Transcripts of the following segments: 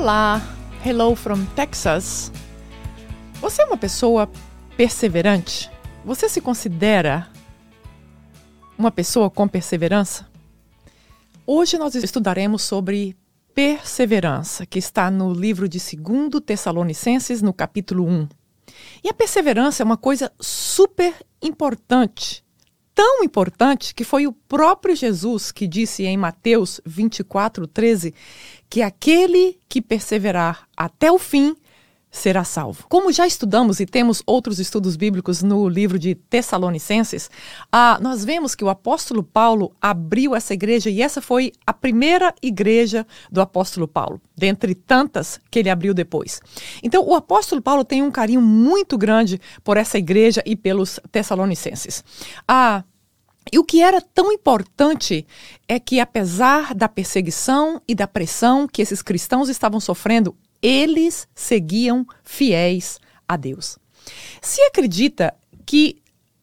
Olá, hello from Texas. Você é uma pessoa perseverante? Você se considera uma pessoa com perseverança? Hoje nós estudaremos sobre perseverança, que está no livro de 2 Tessalonicenses, no capítulo 1. E a perseverança é uma coisa super importante. Tão importante que foi o próprio Jesus que disse em Mateus 24, 13, que aquele que perseverar até o fim será salvo. Como já estudamos e temos outros estudos bíblicos no livro de Tessalonicenses, ah, nós vemos que o apóstolo Paulo abriu essa igreja e essa foi a primeira igreja do apóstolo Paulo, dentre tantas que ele abriu depois. Então, o apóstolo Paulo tem um carinho muito grande por essa igreja e pelos Tessalonicenses. Ah, e o que era tão importante é que, apesar da perseguição e da pressão que esses cristãos estavam sofrendo, eles seguiam fiéis a Deus. Se acredita que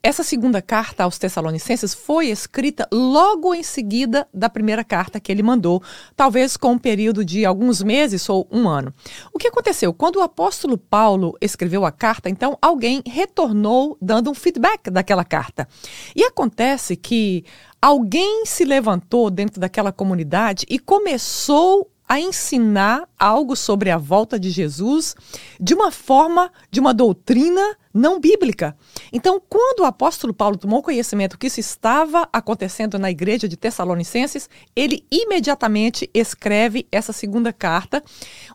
essa segunda carta aos Tessalonicenses foi escrita logo em seguida da primeira carta que ele mandou, talvez com um período de alguns meses ou um ano. O que aconteceu? Quando o apóstolo Paulo escreveu a carta, então alguém retornou dando um feedback daquela carta. E acontece que alguém se levantou dentro daquela comunidade e começou a ensinar algo sobre a volta de Jesus de uma forma, de uma doutrina não bíblica. Então, quando o apóstolo Paulo tomou conhecimento que isso estava acontecendo na igreja de Tessalonicenses, ele imediatamente escreve essa segunda carta,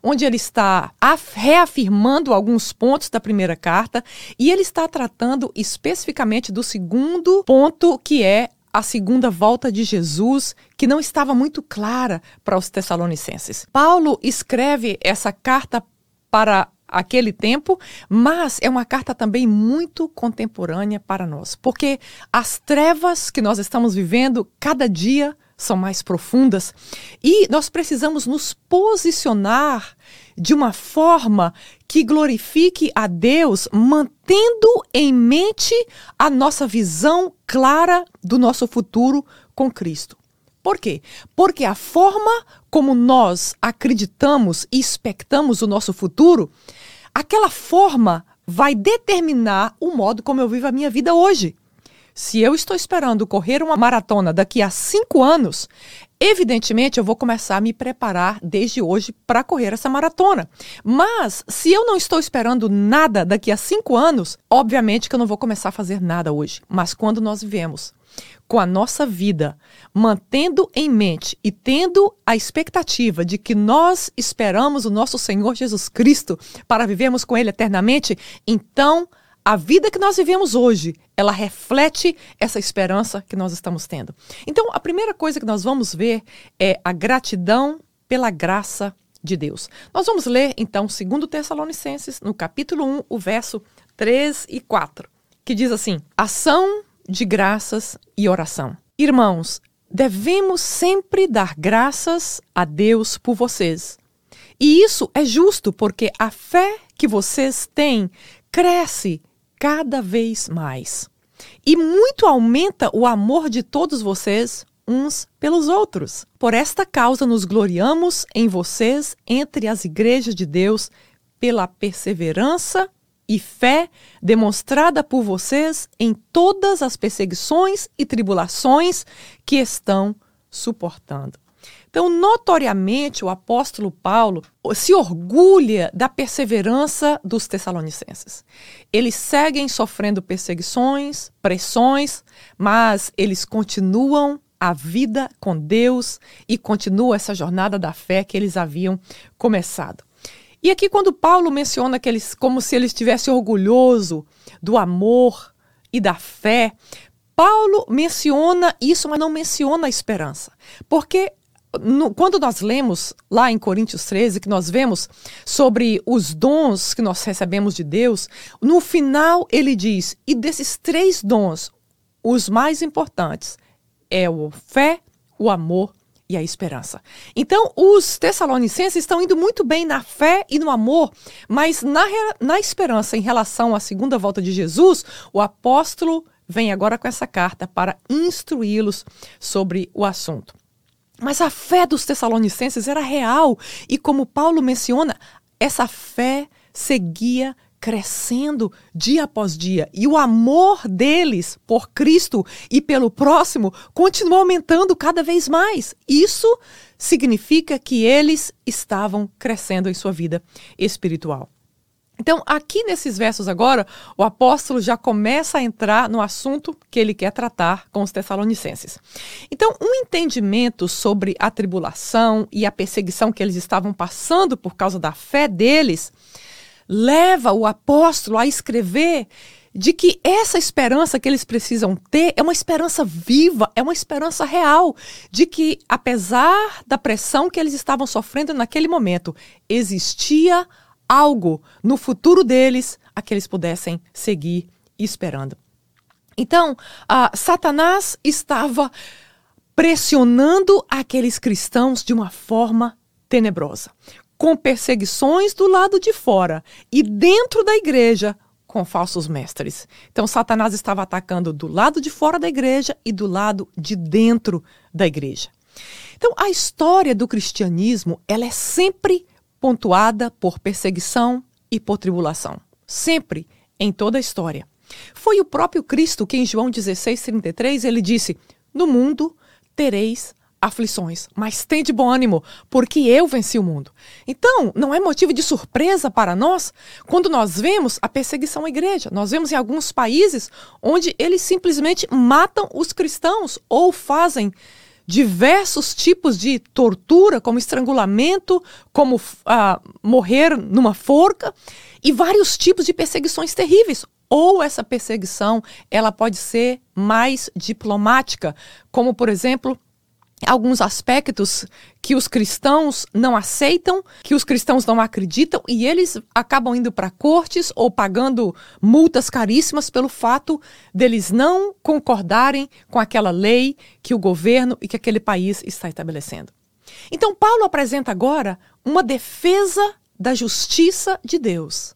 onde ele está reafirmando alguns pontos da primeira carta e ele está tratando especificamente do segundo ponto, que é a segunda volta de Jesus, que não estava muito clara para os Tessalonicenses. Paulo escreve essa carta para aquele tempo, mas é uma carta também muito contemporânea para nós, porque as trevas que nós estamos vivendo cada dia são mais profundas e nós precisamos nos posicionar de uma forma que glorifique a Deus, mantendo em mente a nossa visão clara do nosso futuro com Cristo. Por quê? Porque a forma como nós acreditamos e expectamos o nosso futuro, aquela forma vai determinar o modo como eu vivo a minha vida hoje. Se eu estou esperando correr uma maratona daqui a cinco anos, evidentemente eu vou começar a me preparar desde hoje para correr essa maratona. Mas se eu não estou esperando nada daqui a cinco anos, obviamente que eu não vou começar a fazer nada hoje. Mas quando nós vivemos com a nossa vida, mantendo em mente e tendo a expectativa de que nós esperamos o nosso Senhor Jesus Cristo para vivermos com Ele eternamente, então a vida que nós vivemos hoje, ela reflete essa esperança que nós estamos tendo. Então, a primeira coisa que nós vamos ver é a gratidão pela graça de Deus. Nós vamos ler, então, segundo Tessalonicenses, no capítulo 1, o verso 3 e 4, que diz assim: Ação de graças e oração. Irmãos, devemos sempre dar graças a Deus por vocês. E isso é justo porque a fé que vocês têm cresce cada vez mais. E muito aumenta o amor de todos vocês uns pelos outros. Por esta causa nos gloriamos em vocês entre as igrejas de Deus pela perseverança e fé demonstrada por vocês em todas as perseguições e tribulações que estão suportando. Então, notoriamente, o apóstolo Paulo se orgulha da perseverança dos tessalonicenses. Eles seguem sofrendo perseguições, pressões, mas eles continuam a vida com Deus e continuam essa jornada da fé que eles haviam começado. E aqui, quando Paulo menciona que eles, como se ele estivesse orgulhoso do amor e da fé, Paulo menciona isso, mas não menciona a esperança. Porque no, quando nós lemos lá em Coríntios 13, que nós vemos sobre os dons que nós recebemos de Deus, no final ele diz: e desses três dons, os mais importantes é o fé, o amor e a esperança. Então, os tessalonicenses estão indo muito bem na fé e no amor, mas na, na esperança em relação à segunda volta de Jesus, o apóstolo vem agora com essa carta para instruí-los sobre o assunto. Mas a fé dos Tessalonicenses era real e, como Paulo menciona, essa fé seguia crescendo dia após dia. E o amor deles por Cristo e pelo próximo continua aumentando cada vez mais. Isso significa que eles estavam crescendo em sua vida espiritual. Então, aqui nesses versos agora, o apóstolo já começa a entrar no assunto que ele quer tratar com os Tessalonicenses. Então, um entendimento sobre a tribulação e a perseguição que eles estavam passando por causa da fé deles leva o apóstolo a escrever de que essa esperança que eles precisam ter é uma esperança viva, é uma esperança real, de que apesar da pressão que eles estavam sofrendo naquele momento, existia algo no futuro deles a que eles pudessem seguir esperando. Então, uh, Satanás estava pressionando aqueles cristãos de uma forma tenebrosa com perseguições do lado de fora e dentro da igreja com falsos mestres. Então, Satanás estava atacando do lado de fora da igreja e do lado de dentro da igreja. Então, a história do cristianismo ela é sempre pontuada por perseguição e por tribulação. Sempre, em toda a história. Foi o próprio Cristo que, em João 16, 33, ele disse: No mundo tereis aflições, mas tem de bom ânimo, porque eu venci o mundo. Então, não é motivo de surpresa para nós quando nós vemos a perseguição à igreja. Nós vemos em alguns países onde eles simplesmente matam os cristãos ou fazem diversos tipos de tortura, como estrangulamento, como uh, morrer numa forca, e vários tipos de perseguições terríveis. Ou essa perseguição ela pode ser mais diplomática, como por exemplo alguns aspectos que os cristãos não aceitam, que os cristãos não acreditam e eles acabam indo para cortes ou pagando multas caríssimas pelo fato deles não concordarem com aquela lei que o governo e que aquele país está estabelecendo. Então Paulo apresenta agora uma defesa da justiça de Deus.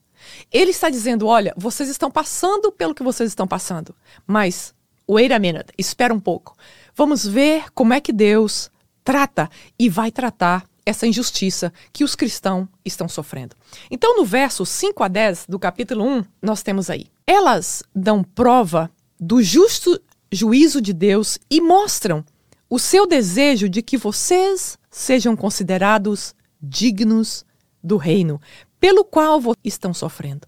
Ele está dizendo, olha, vocês estão passando pelo que vocês estão passando, mas wait a minute, espera um pouco. Vamos ver como é que Deus trata e vai tratar essa injustiça que os cristãos estão sofrendo. Então, no verso 5 a 10 do capítulo 1, nós temos aí: Elas dão prova do justo juízo de Deus e mostram o seu desejo de que vocês sejam considerados dignos do reino pelo qual estão sofrendo.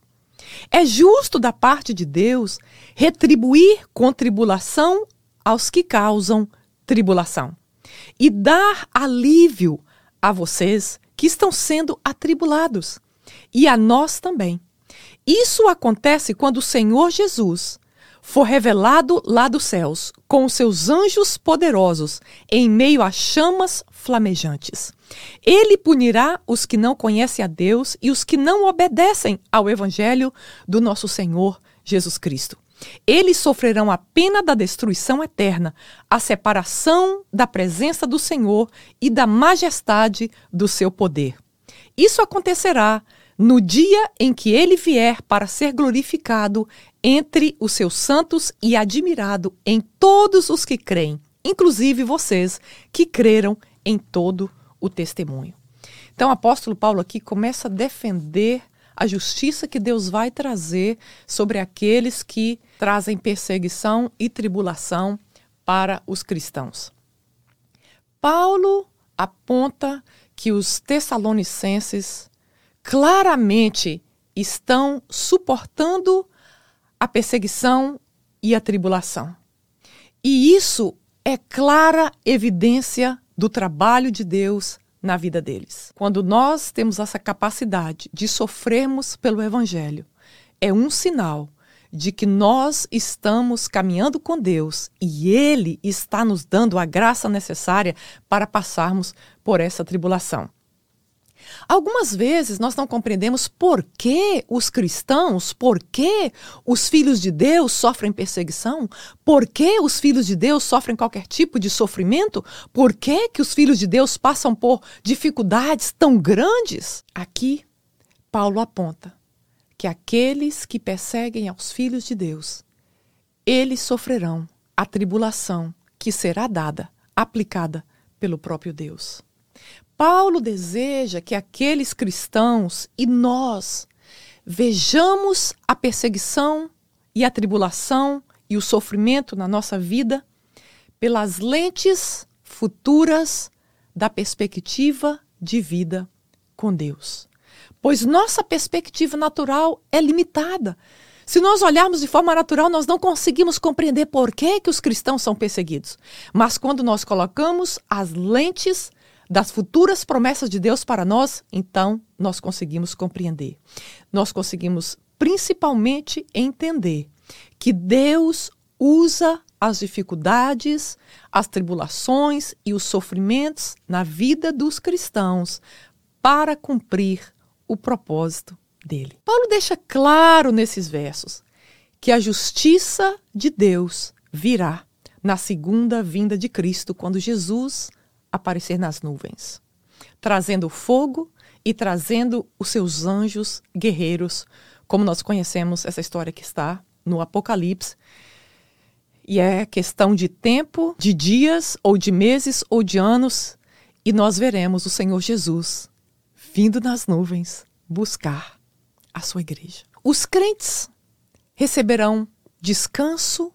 É justo da parte de Deus retribuir com tribulação aos que causam tribulação e dar alívio a vocês que estão sendo atribulados e a nós também. Isso acontece quando o Senhor Jesus for revelado lá dos céus com seus anjos poderosos em meio a chamas flamejantes. Ele punirá os que não conhecem a Deus e os que não obedecem ao evangelho do nosso Senhor Jesus Cristo. Eles sofrerão a pena da destruição eterna, a separação da presença do Senhor e da majestade do seu poder. Isso acontecerá no dia em que ele vier para ser glorificado entre os seus santos e admirado em todos os que creem, inclusive vocês que creram em todo o testemunho. Então, o apóstolo Paulo aqui começa a defender a justiça que Deus vai trazer sobre aqueles que trazem perseguição e tribulação para os cristãos. Paulo aponta que os tessalonicenses claramente estão suportando a perseguição e a tribulação. E isso é clara evidência do trabalho de Deus na vida deles. Quando nós temos essa capacidade de sofrermos pelo Evangelho, é um sinal de que nós estamos caminhando com Deus e Ele está nos dando a graça necessária para passarmos por essa tribulação. Algumas vezes nós não compreendemos por que os cristãos, por que os filhos de Deus sofrem perseguição, por que os filhos de Deus sofrem qualquer tipo de sofrimento, por que, que os filhos de Deus passam por dificuldades tão grandes. Aqui, Paulo aponta que aqueles que perseguem aos filhos de Deus, eles sofrerão a tribulação que será dada, aplicada pelo próprio Deus. Paulo deseja que aqueles cristãos e nós vejamos a perseguição e a tribulação e o sofrimento na nossa vida pelas lentes futuras da perspectiva de vida com Deus. Pois nossa perspectiva natural é limitada. Se nós olharmos de forma natural, nós não conseguimos compreender por que, que os cristãos são perseguidos. Mas quando nós colocamos as lentes das futuras promessas de Deus para nós, então nós conseguimos compreender. Nós conseguimos principalmente entender que Deus usa as dificuldades, as tribulações e os sofrimentos na vida dos cristãos para cumprir o propósito dele. Paulo deixa claro nesses versos que a justiça de Deus virá na segunda vinda de Cristo, quando Jesus aparecer nas nuvens, trazendo fogo e trazendo os seus anjos guerreiros, como nós conhecemos essa história que está no Apocalipse. E é questão de tempo, de dias, ou de meses, ou de anos, e nós veremos o Senhor Jesus vindo nas nuvens buscar a sua igreja. Os crentes receberão descanso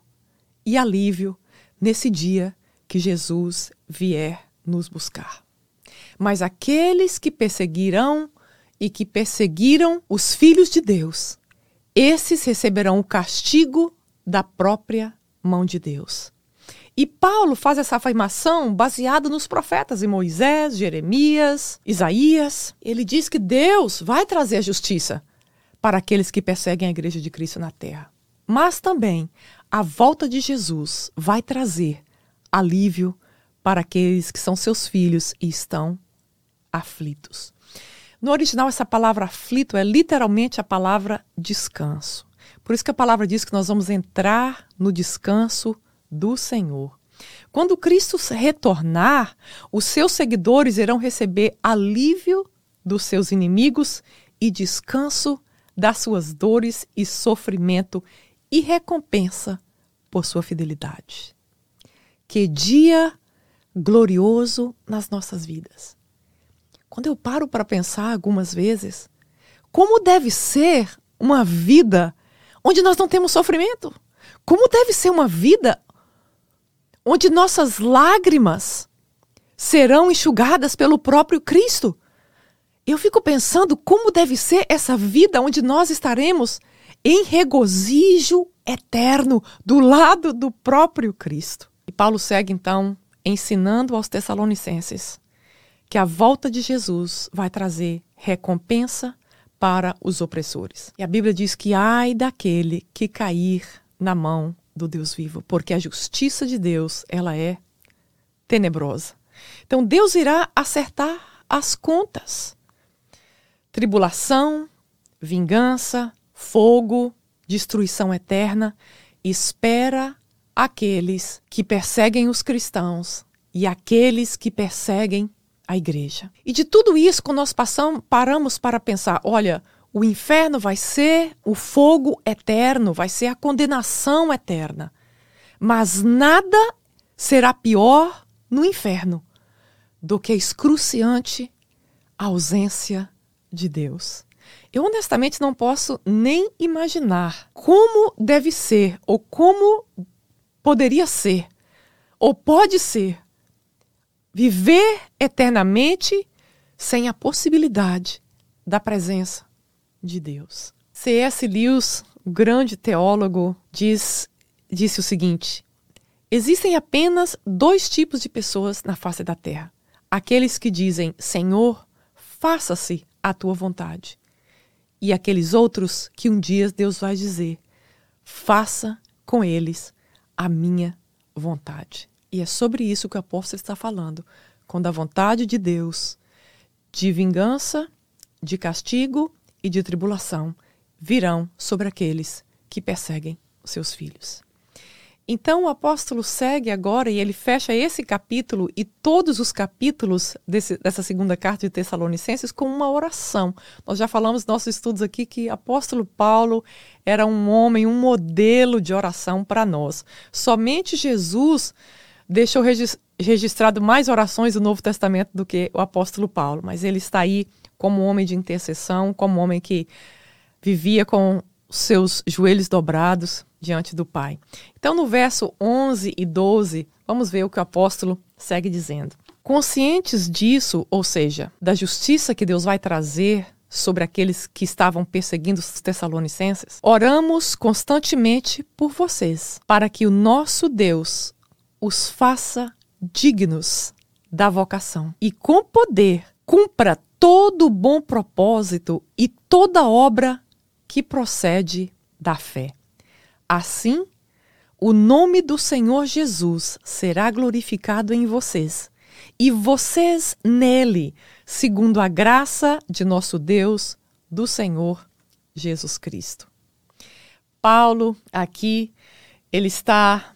e alívio nesse dia que Jesus vier nos buscar. Mas aqueles que perseguirão e que perseguiram os filhos de Deus, esses receberão o castigo da própria mão de Deus. E Paulo faz essa afirmação baseada nos profetas em Moisés, Jeremias, Isaías. Ele diz que Deus vai trazer a justiça para aqueles que perseguem a igreja de Cristo na terra. Mas também a volta de Jesus vai trazer alívio para aqueles que são seus filhos e estão aflitos. No original, essa palavra aflito é literalmente a palavra descanso. Por isso que a palavra diz que nós vamos entrar no descanso do Senhor. Quando Cristo retornar, os seus seguidores irão receber alívio dos seus inimigos e descanso das suas dores e sofrimento e recompensa por sua fidelidade. Que dia glorioso nas nossas vidas. Quando eu paro para pensar algumas vezes, como deve ser uma vida onde nós não temos sofrimento? Como deve ser uma vida onde nossas lágrimas serão enxugadas pelo próprio Cristo? Eu fico pensando como deve ser essa vida onde nós estaremos em regozijo eterno do lado do próprio Cristo. E Paulo segue então ensinando aos Tessalonicenses que a volta de Jesus vai trazer recompensa para os opressores. E a Bíblia diz que ai daquele que cair na mão do Deus vivo, porque a justiça de Deus, ela é tenebrosa. Então Deus irá acertar as contas. Tribulação, vingança, fogo, destruição eterna espera aqueles que perseguem os cristãos e aqueles que perseguem a igreja. E de tudo isso, quando nós passamos, paramos para pensar, olha, o inferno vai ser o fogo eterno, vai ser a condenação eterna. Mas nada será pior no inferno do que a excruciante ausência de Deus. Eu honestamente não posso nem imaginar como deve ser ou como poderia ser, ou pode ser, viver eternamente sem a possibilidade da presença de Deus. C.S. Lewis, o grande teólogo, diz, disse o seguinte: Existem apenas dois tipos de pessoas na face da terra: aqueles que dizem, Senhor, faça-se a tua vontade, e aqueles outros que um dia Deus vai dizer, faça com eles a minha vontade. E é sobre isso que o apóstolo está falando. Quando a vontade de Deus, de vingança, de castigo e de tribulação, virão sobre aqueles que perseguem os seus filhos. Então o apóstolo segue agora e ele fecha esse capítulo e todos os capítulos desse, dessa segunda carta de Tessalonicenses com uma oração. Nós já falamos nos nossos estudos aqui que apóstolo Paulo era um homem, um modelo de oração para nós. Somente Jesus deixou registrado mais orações do Novo Testamento do que o apóstolo Paulo, mas ele está aí como homem de intercessão, como homem que vivia com seus joelhos dobrados diante do Pai. Então, no verso 11 e 12, vamos ver o que o apóstolo segue dizendo. Conscientes disso, ou seja, da justiça que Deus vai trazer sobre aqueles que estavam perseguindo os Tessalonicenses, oramos constantemente por vocês, para que o nosso Deus os faça dignos da vocação e com poder cumpra todo bom propósito e toda obra que procede da fé. Assim, o nome do Senhor Jesus será glorificado em vocês, e vocês nele, segundo a graça de nosso Deus, do Senhor Jesus Cristo. Paulo, aqui, ele está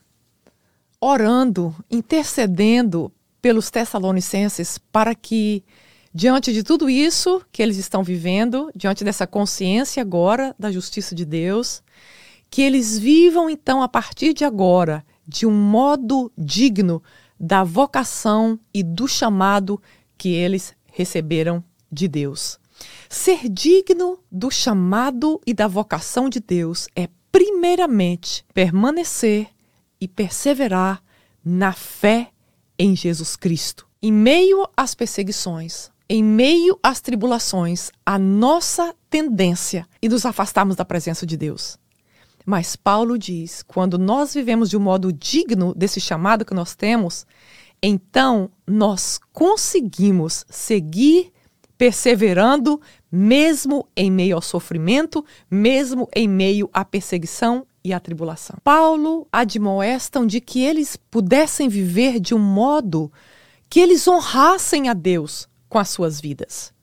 orando, intercedendo pelos Tessalonicenses para que Diante de tudo isso que eles estão vivendo, diante dessa consciência agora da justiça de Deus, que eles vivam então a partir de agora de um modo digno da vocação e do chamado que eles receberam de Deus. Ser digno do chamado e da vocação de Deus é, primeiramente, permanecer e perseverar na fé em Jesus Cristo. Em meio às perseguições, em meio às tribulações, a nossa tendência e nos afastarmos da presença de Deus. Mas Paulo diz: quando nós vivemos de um modo digno desse chamado que nós temos, então nós conseguimos seguir perseverando, mesmo em meio ao sofrimento, mesmo em meio à perseguição e à tribulação. Paulo admoestam de que eles pudessem viver de um modo que eles honrassem a Deus com as suas vidas.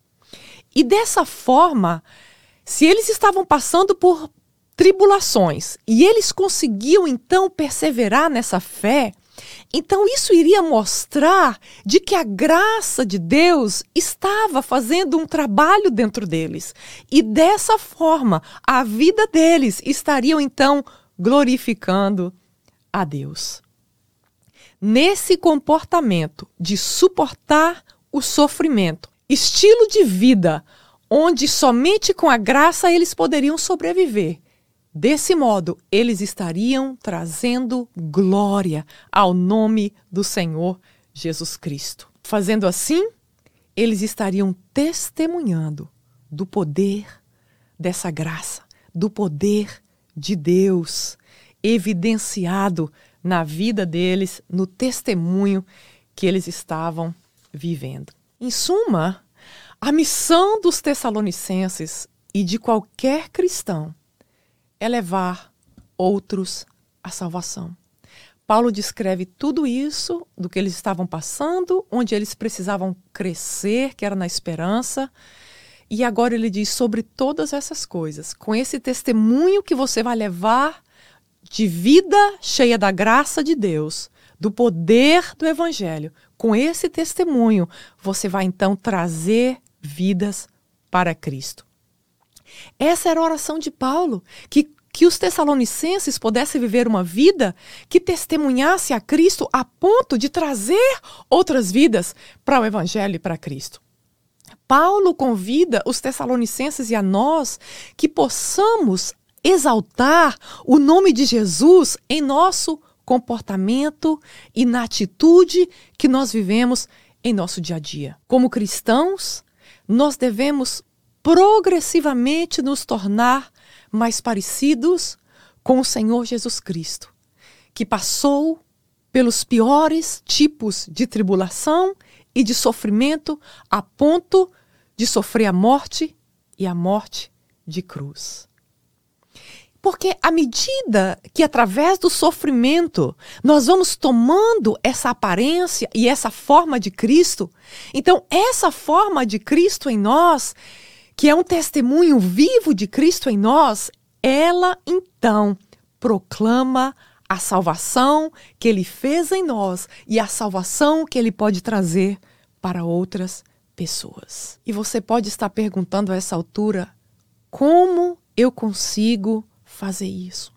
E dessa forma, se eles estavam passando por tribulações e eles conseguiam então perseverar nessa fé, então isso iria mostrar de que a graça de Deus estava fazendo um trabalho dentro deles. E dessa forma, a vida deles estariam então glorificando a Deus. Nesse comportamento de suportar o sofrimento. Estilo de vida onde somente com a graça eles poderiam sobreviver. Desse modo, eles estariam trazendo glória ao nome do Senhor Jesus Cristo. Fazendo assim, eles estariam testemunhando do poder dessa graça, do poder de Deus, evidenciado na vida deles, no testemunho que eles estavam vivendo. Em suma, a missão dos Tessalonicenses e de qualquer cristão é levar outros à salvação. Paulo descreve tudo isso do que eles estavam passando, onde eles precisavam crescer, que era na esperança. E agora ele diz sobre todas essas coisas, com esse testemunho que você vai levar de vida cheia da graça de Deus, do poder do Evangelho, com esse testemunho, você vai então trazer vidas para Cristo. Essa era a oração de Paulo, que, que os tessalonicenses pudessem viver uma vida que testemunhasse a Cristo a ponto de trazer outras vidas para o Evangelho e para Cristo. Paulo convida os tessalonicenses e a nós que possamos exaltar o nome de Jesus em nosso comportamento e na atitude que nós vivemos em nosso dia a dia. Como cristãos, nós devemos progressivamente nos tornar mais parecidos com o Senhor Jesus Cristo, que passou pelos piores tipos de tribulação e de sofrimento a ponto de sofrer a morte e a morte de cruz. Porque à medida que, através do sofrimento, nós vamos tomando essa aparência e essa forma de Cristo, então essa forma de Cristo em nós, que é um testemunho vivo de Cristo em nós, ela então proclama a salvação que ele fez em nós e a salvação que ele pode trazer para outras pessoas. E você pode estar perguntando a essa altura: como eu consigo fazer isso?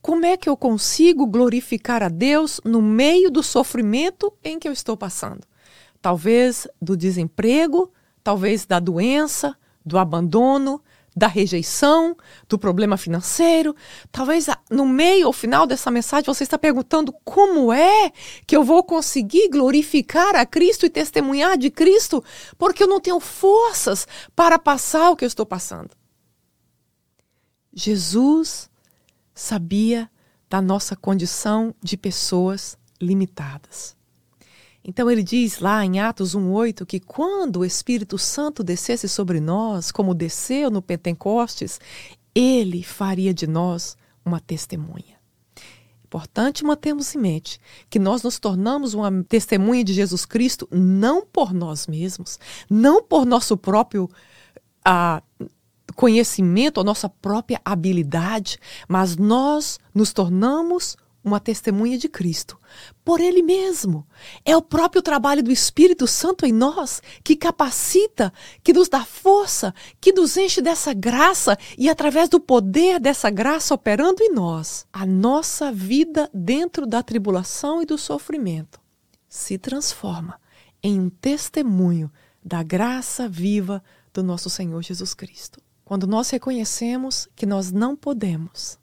Como é que eu consigo glorificar a Deus no meio do sofrimento em que eu estou passando? Talvez do desemprego, talvez da doença, do abandono, da rejeição, do problema financeiro. Talvez no meio ou final dessa mensagem você está perguntando como é que eu vou conseguir glorificar a Cristo e testemunhar de Cristo, porque eu não tenho forças para passar o que eu estou passando. Jesus sabia da nossa condição de pessoas limitadas. Então ele diz lá em Atos 1:8 que quando o Espírito Santo descesse sobre nós, como desceu no Pentecostes, ele faria de nós uma testemunha. Importante mantermos em mente que nós nos tornamos uma testemunha de Jesus Cristo não por nós mesmos, não por nosso próprio ah, conhecimento, a nossa própria habilidade, mas nós nos tornamos uma testemunha de Cristo, por Ele mesmo. É o próprio trabalho do Espírito Santo em nós que capacita, que nos dá força, que nos enche dessa graça e, através do poder dessa graça operando em nós, a nossa vida dentro da tribulação e do sofrimento se transforma em um testemunho da graça viva do nosso Senhor Jesus Cristo. Quando nós reconhecemos que nós não podemos,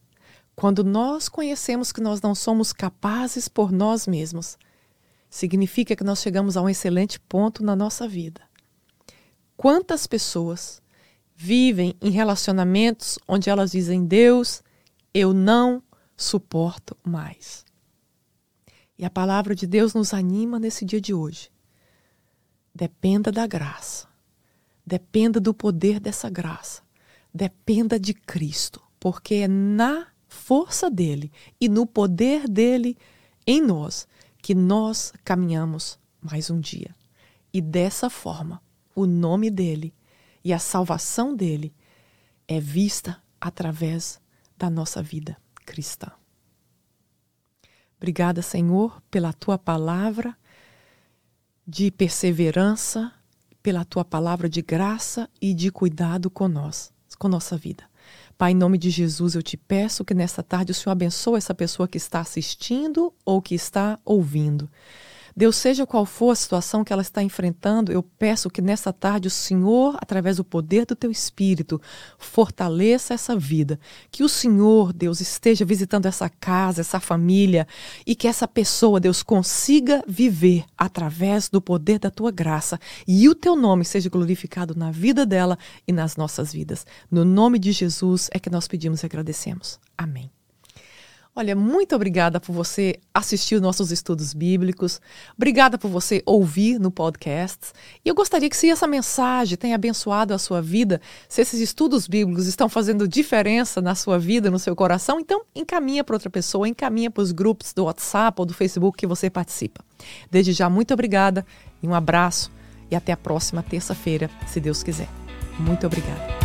quando nós conhecemos que nós não somos capazes por nós mesmos, significa que nós chegamos a um excelente ponto na nossa vida. Quantas pessoas vivem em relacionamentos onde elas dizem: Deus, eu não suporto mais. E a palavra de Deus nos anima nesse dia de hoje. Dependa da graça. Dependa do poder dessa graça. Dependa de Cristo, porque é na força dele e no poder dele em nós que nós caminhamos mais um dia. E dessa forma, o nome dele e a salvação dele é vista através da nossa vida cristã. Obrigada, Senhor, pela tua palavra de perseverança, pela tua palavra de graça e de cuidado com nós, com nossa vida. Pai, em nome de Jesus, eu te peço que nesta tarde o Senhor abençoe essa pessoa que está assistindo ou que está ouvindo. Deus, seja qual for a situação que ela está enfrentando, eu peço que nessa tarde o Senhor, através do poder do teu Espírito, fortaleça essa vida. Que o Senhor, Deus, esteja visitando essa casa, essa família e que essa pessoa, Deus, consiga viver através do poder da tua graça e o teu nome seja glorificado na vida dela e nas nossas vidas. No nome de Jesus é que nós pedimos e agradecemos. Amém. Olha, muito obrigada por você assistir os nossos estudos bíblicos. Obrigada por você ouvir no podcast. E eu gostaria que se essa mensagem tenha abençoado a sua vida, se esses estudos bíblicos estão fazendo diferença na sua vida, no seu coração, então encaminha para outra pessoa, encaminha para os grupos do WhatsApp ou do Facebook que você participa. Desde já, muito obrigada e um abraço e até a próxima terça-feira, se Deus quiser. Muito obrigada.